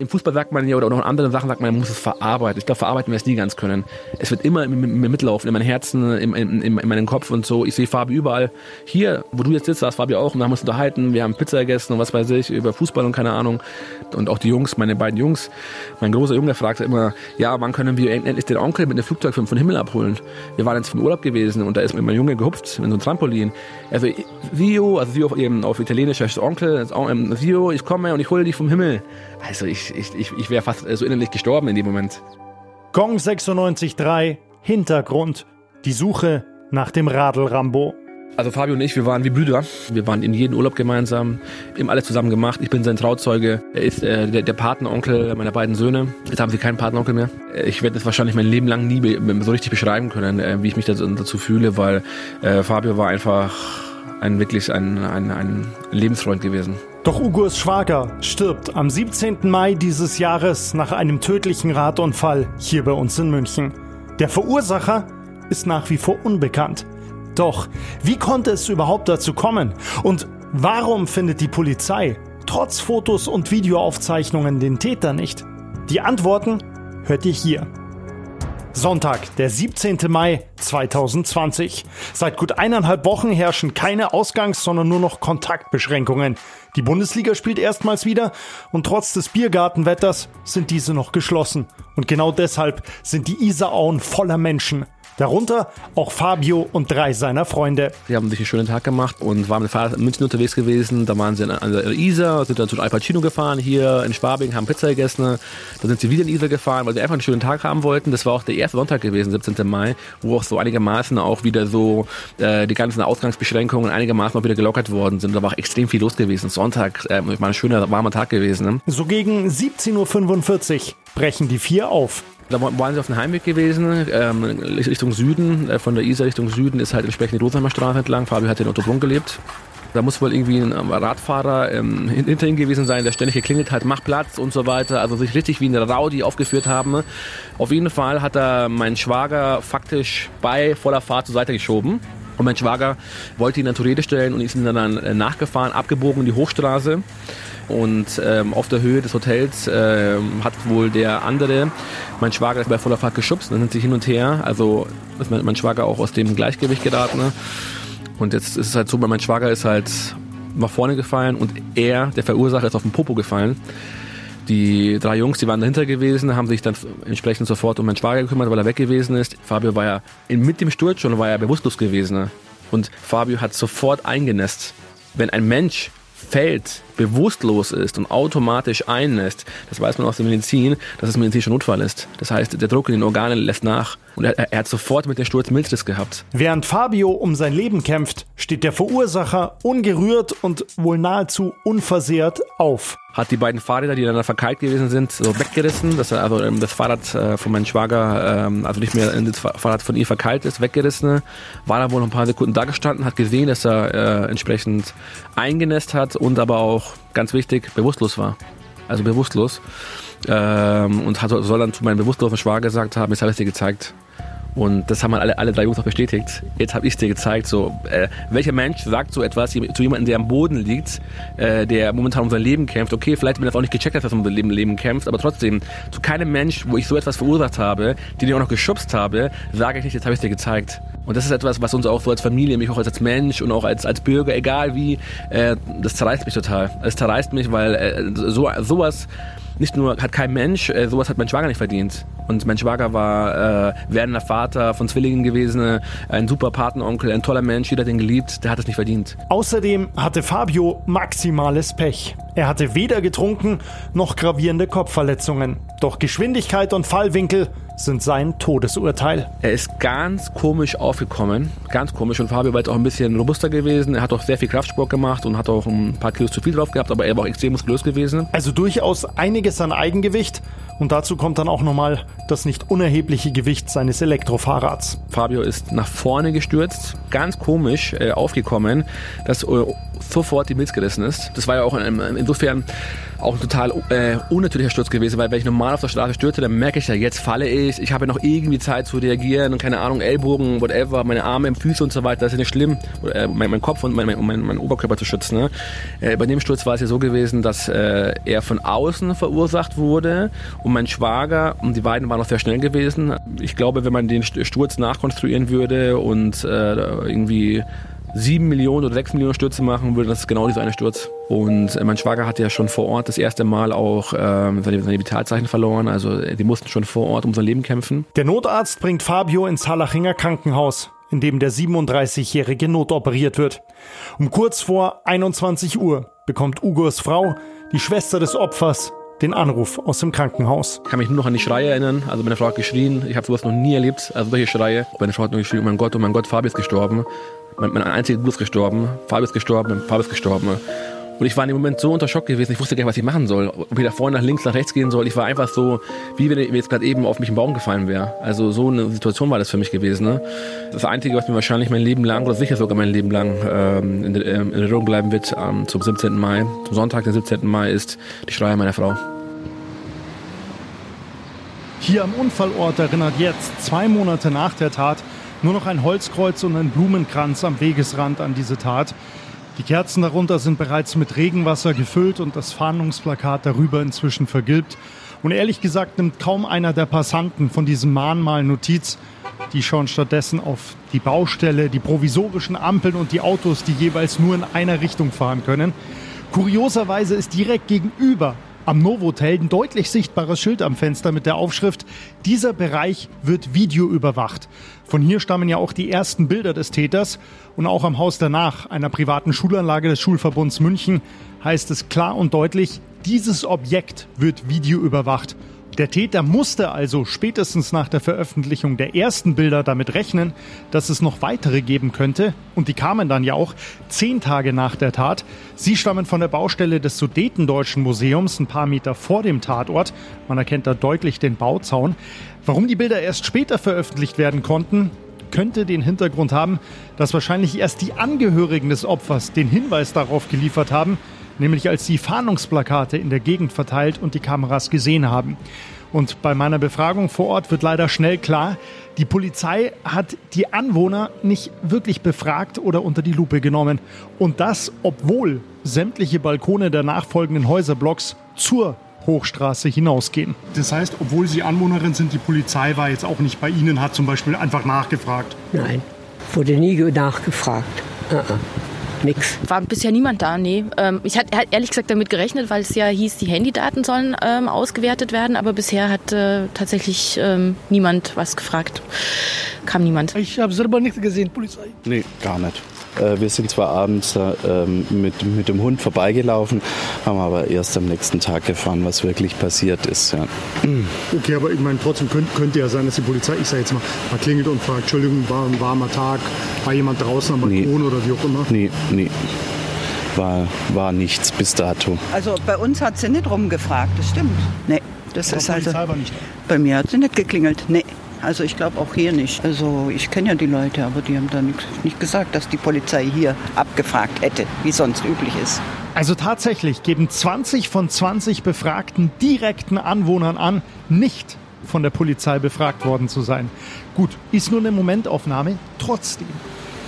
Im Fußball sagt man ja, oder auch in anderen Sachen sagt man, man muss es verarbeiten. Ich glaube, verarbeiten wir es nie ganz können. Es wird immer mir mitlaufen, in meinem Herzen, in, in, in, in meinem Kopf und so. Ich sehe Fabi überall. Hier, wo du jetzt sitzt, saß Fabi auch und wir haben uns unterhalten. Wir haben Pizza gegessen und was weiß ich, über Fußball und keine Ahnung. Und auch die Jungs, meine beiden Jungs. Mein großer Junge fragte immer, ja, wann können wir endlich den Onkel mit einem Flugzeug vom, vom Himmel abholen? Wir waren jetzt vom Urlaub gewesen und da ist mein Junge gehupft in so ein Trampolin. Also, Vio, also Vio eben auf Italienisch heißt Onkel, Vio, ich komme und ich hole dich vom Himmel. Also ich, ich, ich, ich wäre fast so innerlich gestorben in dem Moment. Gong 96.3, Hintergrund, die Suche nach dem Radl Rambo. Also Fabio und ich, wir waren wie Brüder. Wir waren in jedem Urlaub gemeinsam, haben alles zusammen gemacht. Ich bin sein Trauzeuge. Er ist äh, der, der Patenonkel meiner beiden Söhne. Jetzt haben sie keinen Patenonkel mehr. Ich werde das wahrscheinlich mein Leben lang nie so richtig beschreiben können, äh, wie ich mich dazu fühle, weil äh, Fabio war einfach ein wirklich ein, ein, ein Lebensfreund gewesen. Doch Ugurs Schwager stirbt am 17. Mai dieses Jahres nach einem tödlichen Radunfall hier bei uns in München. Der Verursacher ist nach wie vor unbekannt. Doch, wie konnte es überhaupt dazu kommen? Und warum findet die Polizei trotz Fotos und Videoaufzeichnungen den Täter nicht? Die Antworten hört ihr hier. Sonntag, der 17. Mai 2020. Seit gut eineinhalb Wochen herrschen keine Ausgangs-, sondern nur noch Kontaktbeschränkungen. Die Bundesliga spielt erstmals wieder und trotz des Biergartenwetters sind diese noch geschlossen. Und genau deshalb sind die Isarauen voller Menschen. Darunter auch Fabio und drei seiner Freunde. Sie haben sich einen schönen Tag gemacht und waren mit Fahrrad in München unterwegs gewesen. Da waren sie an der Isar, sind dann zu Al Pacino gefahren hier in Schwabing, haben Pizza gegessen. Da sind sie wieder in Isar gefahren, weil sie einfach einen schönen Tag haben wollten. Das war auch der erste Sonntag gewesen, 17. Mai, wo auch so einigermaßen auch wieder so äh, die ganzen Ausgangsbeschränkungen einigermaßen auch wieder gelockert worden sind. Da war auch extrem viel los gewesen. Sonntag äh, war ein schöner, warmer Tag gewesen. Ne? So gegen 17.45 Uhr brechen die vier auf. Da waren sie auf dem Heimweg gewesen, ähm, Richtung Süden, äh, von der Isar Richtung Süden ist halt entsprechend die Rotheimer Straße entlang. Fabio hat in Ottobrunn gelebt. Da muss wohl irgendwie ein Radfahrer ähm, hinter ihm gewesen sein, der ständig geklingelt hat, mach Platz und so weiter. Also sich richtig wie eine Rowdy aufgeführt haben. Auf jeden Fall hat er meinen Schwager faktisch bei voller Fahrt zur Seite geschoben. Und mein Schwager wollte ihn dann zur Rede stellen und ist ihm dann äh, nachgefahren, abgebogen in die Hochstraße. Und ähm, auf der Höhe des Hotels ähm, hat wohl der andere, mein Schwager bei voller Fahrt geschubst, dann sind sie hin und her. Also ist mein, mein Schwager auch aus dem Gleichgewicht geraten. Ne? Und jetzt ist es halt so, mein Schwager ist halt nach vorne gefallen und er, der Verursacher, ist auf den Popo gefallen. Die drei Jungs, die waren dahinter gewesen, haben sich dann entsprechend sofort um meinen Schwager gekümmert, weil er weg gewesen ist. Fabio war ja mit dem Sturz schon war er bewusstlos gewesen. Ne? Und Fabio hat sofort eingenässt. Wenn ein Mensch fällt, bewusstlos ist und automatisch einlässt, das weiß man aus der Medizin, dass es medizinischer Notfall ist. Das heißt, der Druck in den Organen lässt nach. Und er, er hat sofort mit dem Sturz Milzriss gehabt. Während Fabio um sein Leben kämpft, steht der Verursacher ungerührt und wohl nahezu unversehrt auf. Hat die beiden Fahrräder, die dann verkeilt gewesen sind, so weggerissen. Dass er also ähm, das Fahrrad äh, von meinem Schwager, ähm, also nicht mehr das Fahrrad von ihm verkeilt ist, weggerissen. War dann wohl ein paar Sekunden da gestanden, hat gesehen, dass er äh, entsprechend eingenässt hat und aber auch, ganz wichtig, bewusstlos war. Also bewusstlos. Ähm, und hat, soll dann zu meinem bewusstlosen Schwager gesagt haben, jetzt habe ich es dir gezeigt. Und das haben alle, alle drei Jungs auch bestätigt. Jetzt habe ich es dir gezeigt. So, äh, welcher Mensch sagt so etwas zu jemandem, der am Boden liegt, äh, der momentan um sein Leben kämpft? Okay, vielleicht, wenn er auch nicht gecheckt hat, dass er um sein Leben, Leben kämpft, aber trotzdem, zu keinem Mensch, wo ich so etwas verursacht habe, den ich auch noch geschubst habe, sage ich nicht, jetzt habe ich es dir gezeigt. Und das ist etwas, was uns auch so als Familie, mich auch als Mensch und auch als, als Bürger, egal wie, äh, das zerreißt mich total. Es zerreißt mich, weil äh, so, sowas nicht nur hat kein Mensch, äh, sowas hat mein Schwager nicht verdient. Und mein Schwager war äh, werdender Vater von Zwillingen gewesen, ein super Patenonkel, ein toller Mensch, jeder hat ihn geliebt, der hat es nicht verdient. Außerdem hatte Fabio maximales Pech. Er hatte weder getrunken noch gravierende Kopfverletzungen. Doch Geschwindigkeit und Fallwinkel sind sein Todesurteil. Er ist ganz komisch aufgekommen, ganz komisch. Und Fabio war jetzt auch ein bisschen robuster gewesen. Er hat auch sehr viel Kraftsport gemacht und hat auch ein paar Kilos zu viel drauf gehabt, aber er war auch extrem muskulös gewesen. Also durchaus einiges an Eigengewicht. Und dazu kommt dann auch nochmal das nicht unerhebliche Gewicht seines Elektrofahrrads. Fabio ist nach vorne gestürzt, ganz komisch äh, aufgekommen, dass äh, sofort die Milz gerissen ist. Das war ja auch in, in, insofern auch ein total äh, unnatürlicher Sturz gewesen, weil wenn ich normal auf der Straße stürze, dann merke ich ja, jetzt falle ich, ich habe noch irgendwie Zeit zu reagieren und keine Ahnung, Ellbogen, whatever, meine Arme, Füße und so weiter, das ist nicht schlimm, äh, mein, mein, Kopf und mein, mein, mein, Oberkörper zu schützen. Ne? Äh, bei dem Sturz war es ja so gewesen, dass äh, er von außen verursacht wurde und mein Schwager und die beiden waren noch sehr schnell gewesen. Ich glaube, wenn man den Sturz nachkonstruieren würde und äh, irgendwie sieben Millionen oder sechs Millionen Stürze machen, würde das genau dieser eine Sturz. Und äh, mein Schwager hatte ja schon vor Ort das erste Mal auch ähm, seine, seine Vitalzeichen verloren. Also äh, die mussten schon vor Ort um sein Leben kämpfen. Der Notarzt bringt Fabio ins Hallachinger Krankenhaus, in dem der 37-Jährige notoperiert wird. Um kurz vor 21 Uhr bekommt Ugos Frau, die Schwester des Opfers, den Anruf aus dem Krankenhaus. Ich kann mich nur noch an die Schreie erinnern. Also meine Frau hat geschrien. Ich habe sowas noch nie erlebt. Also solche Schreie. Meine Frau hat nur geschrien, oh mein Gott, oh mein Gott, Fabi ist gestorben. Mein, mein einziger Bruder ist gestorben. Fabi ist gestorben. Fabi ist gestorben. Und ich war in dem Moment so unter Schock gewesen, ich wusste gar nicht, was ich machen soll. Ob ich da vorne nach links, nach rechts gehen soll. Ich war einfach so, wie wenn ich jetzt gerade eben auf mich im Baum gefallen wäre. Also so eine Situation war das für mich gewesen. Ne? Das Einzige, was mir wahrscheinlich mein Leben lang, oder sicher sogar mein Leben lang ähm, in, in Erinnerung bleiben wird, ähm, zum 17. Mai, zum Sonntag, den 17. Mai, ist die Schreie meiner Frau. Hier am Unfallort erinnert jetzt, zwei Monate nach der Tat, nur noch ein Holzkreuz und ein Blumenkranz am Wegesrand an diese Tat. Die Kerzen darunter sind bereits mit Regenwasser gefüllt und das Fahndungsplakat darüber inzwischen vergilbt. Und ehrlich gesagt nimmt kaum einer der Passanten von diesem Mahnmal Notiz. Die schauen stattdessen auf die Baustelle, die provisorischen Ampeln und die Autos, die jeweils nur in einer Richtung fahren können. Kurioserweise ist direkt gegenüber am Novotel ein deutlich sichtbares Schild am Fenster mit der Aufschrift, dieser Bereich wird videoüberwacht. Von hier stammen ja auch die ersten Bilder des Täters und auch am Haus danach, einer privaten Schulanlage des Schulverbunds München, heißt es klar und deutlich, dieses Objekt wird videoüberwacht. Der Täter musste also spätestens nach der Veröffentlichung der ersten Bilder damit rechnen, dass es noch weitere geben könnte. Und die kamen dann ja auch zehn Tage nach der Tat. Sie stammen von der Baustelle des Sudetendeutschen Museums, ein paar Meter vor dem Tatort. Man erkennt da deutlich den Bauzaun. Warum die Bilder erst später veröffentlicht werden konnten, könnte den Hintergrund haben, dass wahrscheinlich erst die Angehörigen des Opfers den Hinweis darauf geliefert haben, nämlich als sie Fahndungsplakate in der Gegend verteilt und die Kameras gesehen haben. Und bei meiner Befragung vor Ort wird leider schnell klar, die Polizei hat die Anwohner nicht wirklich befragt oder unter die Lupe genommen. Und das, obwohl sämtliche Balkone der nachfolgenden Häuserblocks zur Hochstraße hinausgehen. Das heißt, obwohl Sie Anwohnerin sind, die Polizei war jetzt auch nicht bei Ihnen, hat zum Beispiel einfach nachgefragt. Nein, wurde nie nachgefragt. Uh -uh nix. War bisher niemand da, nee. Ähm, ich hatte ehrlich gesagt damit gerechnet, weil es ja hieß, die Handydaten sollen ähm, ausgewertet werden, aber bisher hat äh, tatsächlich ähm, niemand was gefragt. Kam niemand. Ich habe selber nichts gesehen, Polizei. Nee, gar nicht. Äh, wir sind zwar abends ähm, mit, mit dem Hund vorbeigelaufen, haben aber erst am nächsten Tag erfahren, was wirklich passiert ist. Ja. Okay, aber ich meine, trotzdem könnte, könnte ja sein, dass die Polizei, ich sage jetzt mal, mal klingelt und fragt, Entschuldigung, war ein warmer Tag, war jemand draußen am Balkon nee. oder wie auch immer? Nee, nee. War, war nichts bis dato. Also bei uns hat sie nicht rumgefragt, das stimmt. Nee, das aber ist also. Bei mir hat sie nicht geklingelt. Nee. Also ich glaube auch hier nicht. Also ich kenne ja die Leute, aber die haben da nicht gesagt, dass die Polizei hier abgefragt hätte, wie sonst üblich ist. Also tatsächlich geben 20 von 20 befragten direkten Anwohnern an, nicht von der Polizei befragt worden zu sein. Gut, ist nur eine Momentaufnahme, trotzdem.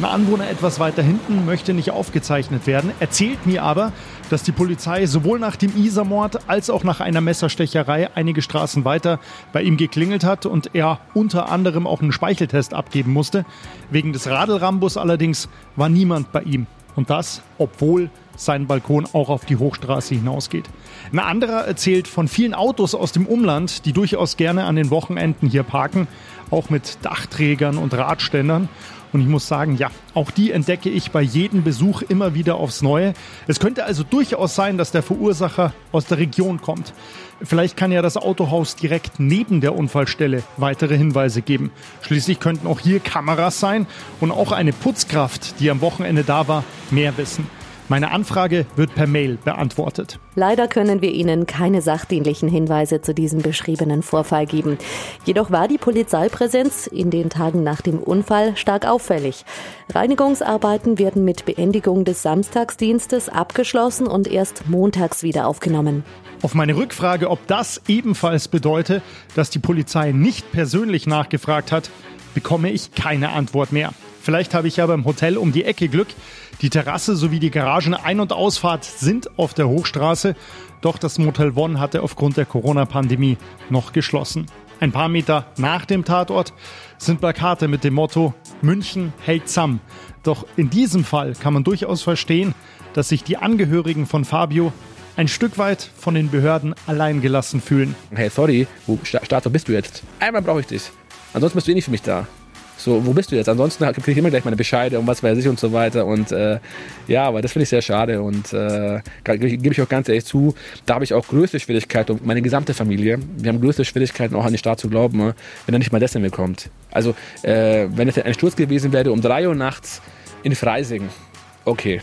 Ein Anwohner etwas weiter hinten möchte nicht aufgezeichnet werden, erzählt mir aber, dass die Polizei sowohl nach dem Isermord als auch nach einer Messerstecherei einige Straßen weiter bei ihm geklingelt hat und er unter anderem auch einen Speicheltest abgeben musste. Wegen des Radelrambus allerdings war niemand bei ihm. Und das, obwohl sein Balkon auch auf die Hochstraße hinausgeht. Ein anderer erzählt von vielen Autos aus dem Umland, die durchaus gerne an den Wochenenden hier parken, auch mit Dachträgern und Radständern. Und ich muss sagen, ja, auch die entdecke ich bei jedem Besuch immer wieder aufs Neue. Es könnte also durchaus sein, dass der Verursacher aus der Region kommt. Vielleicht kann ja das Autohaus direkt neben der Unfallstelle weitere Hinweise geben. Schließlich könnten auch hier Kameras sein und auch eine Putzkraft, die am Wochenende da war, mehr wissen. Meine Anfrage wird per Mail beantwortet. Leider können wir Ihnen keine sachdienlichen Hinweise zu diesem beschriebenen Vorfall geben. Jedoch war die Polizeipräsenz in den Tagen nach dem Unfall stark auffällig. Reinigungsarbeiten werden mit Beendigung des Samstagsdienstes abgeschlossen und erst montags wieder aufgenommen. Auf meine Rückfrage, ob das ebenfalls bedeutet, dass die Polizei nicht persönlich nachgefragt hat, bekomme ich keine Antwort mehr. Vielleicht habe ich ja beim Hotel um die Ecke Glück. Die Terrasse sowie die Garagen Ein- und Ausfahrt sind auf der Hochstraße. Doch das Motel One hatte aufgrund der Corona-Pandemie noch geschlossen. Ein paar Meter nach dem Tatort sind Plakate mit dem Motto München hält zusammen. Doch in diesem Fall kann man durchaus verstehen, dass sich die Angehörigen von Fabio ein Stück weit von den Behörden allein gelassen fühlen. Hey, sorry, wo Staat, bist du jetzt? Einmal brauche ich dich. Ansonsten bist du eh nicht für mich da. So, wo bist du jetzt? Ansonsten kriege ich immer gleich meine Bescheide und was weiß ich und so weiter. Und äh, ja, aber das finde ich sehr schade und äh, gebe ich auch ganz ehrlich zu, da habe ich auch größte Schwierigkeiten, meine gesamte Familie, wir haben größte Schwierigkeiten auch an den Staat zu glauben, ne, wenn er nicht mal das kommt. Also, äh, wenn es ein Sturz gewesen wäre um 3 Uhr nachts in Freising, okay.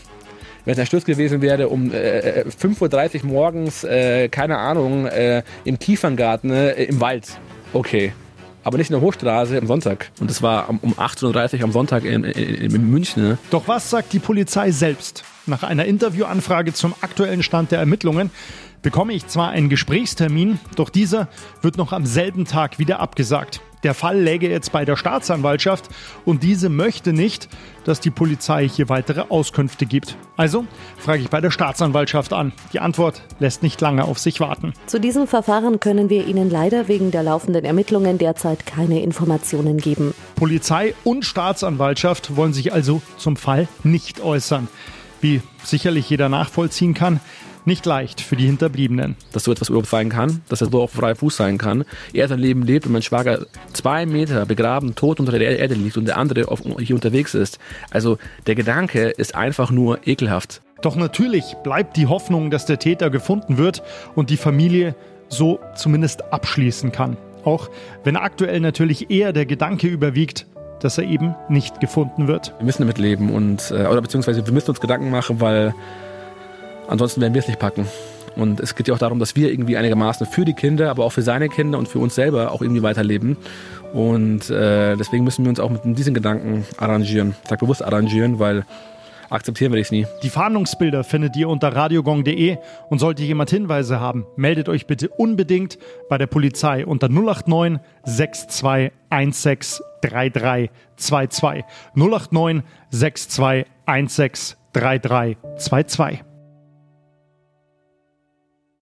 Wenn es ein Sturz gewesen wäre um äh, 5.30 Uhr morgens, äh, keine Ahnung, äh, im Kieferngarten, äh, im Wald, okay aber nicht in der Hochstraße am Sonntag. Und das war um 18.30 Uhr am Sonntag in, in, in München. Ne? Doch was sagt die Polizei selbst? Nach einer Interviewanfrage zum aktuellen Stand der Ermittlungen bekomme ich zwar einen Gesprächstermin, doch dieser wird noch am selben Tag wieder abgesagt. Der Fall läge jetzt bei der Staatsanwaltschaft und diese möchte nicht, dass die Polizei hier weitere Auskünfte gibt. Also frage ich bei der Staatsanwaltschaft an. Die Antwort lässt nicht lange auf sich warten. Zu diesem Verfahren können wir Ihnen leider wegen der laufenden Ermittlungen derzeit keine Informationen geben. Polizei und Staatsanwaltschaft wollen sich also zum Fall nicht äußern. Wie sicherlich jeder nachvollziehen kann, nicht leicht für die Hinterbliebenen. Dass so etwas überhaupt sein kann, dass er so auf freiem Fuß sein kann. Er sein Leben lebt und mein Schwager zwei Meter begraben, tot unter der Erde liegt und der andere auf, hier unterwegs ist. Also der Gedanke ist einfach nur ekelhaft. Doch natürlich bleibt die Hoffnung, dass der Täter gefunden wird und die Familie so zumindest abschließen kann. Auch wenn aktuell natürlich eher der Gedanke überwiegt, dass er eben nicht gefunden wird. Wir müssen damit leben und äh, oder beziehungsweise wir müssen uns Gedanken machen, weil Ansonsten werden wir es nicht packen. Und es geht ja auch darum, dass wir irgendwie einigermaßen für die Kinder, aber auch für seine Kinder und für uns selber auch irgendwie weiterleben. Und äh, deswegen müssen wir uns auch mit diesen Gedanken arrangieren. Ich sage bewusst arrangieren, weil akzeptieren wir es nie. Die Fahndungsbilder findet ihr unter radiogong.de und sollte jemand Hinweise haben, meldet euch bitte unbedingt bei der Polizei unter 089 6216 3322. 089 6216 3322.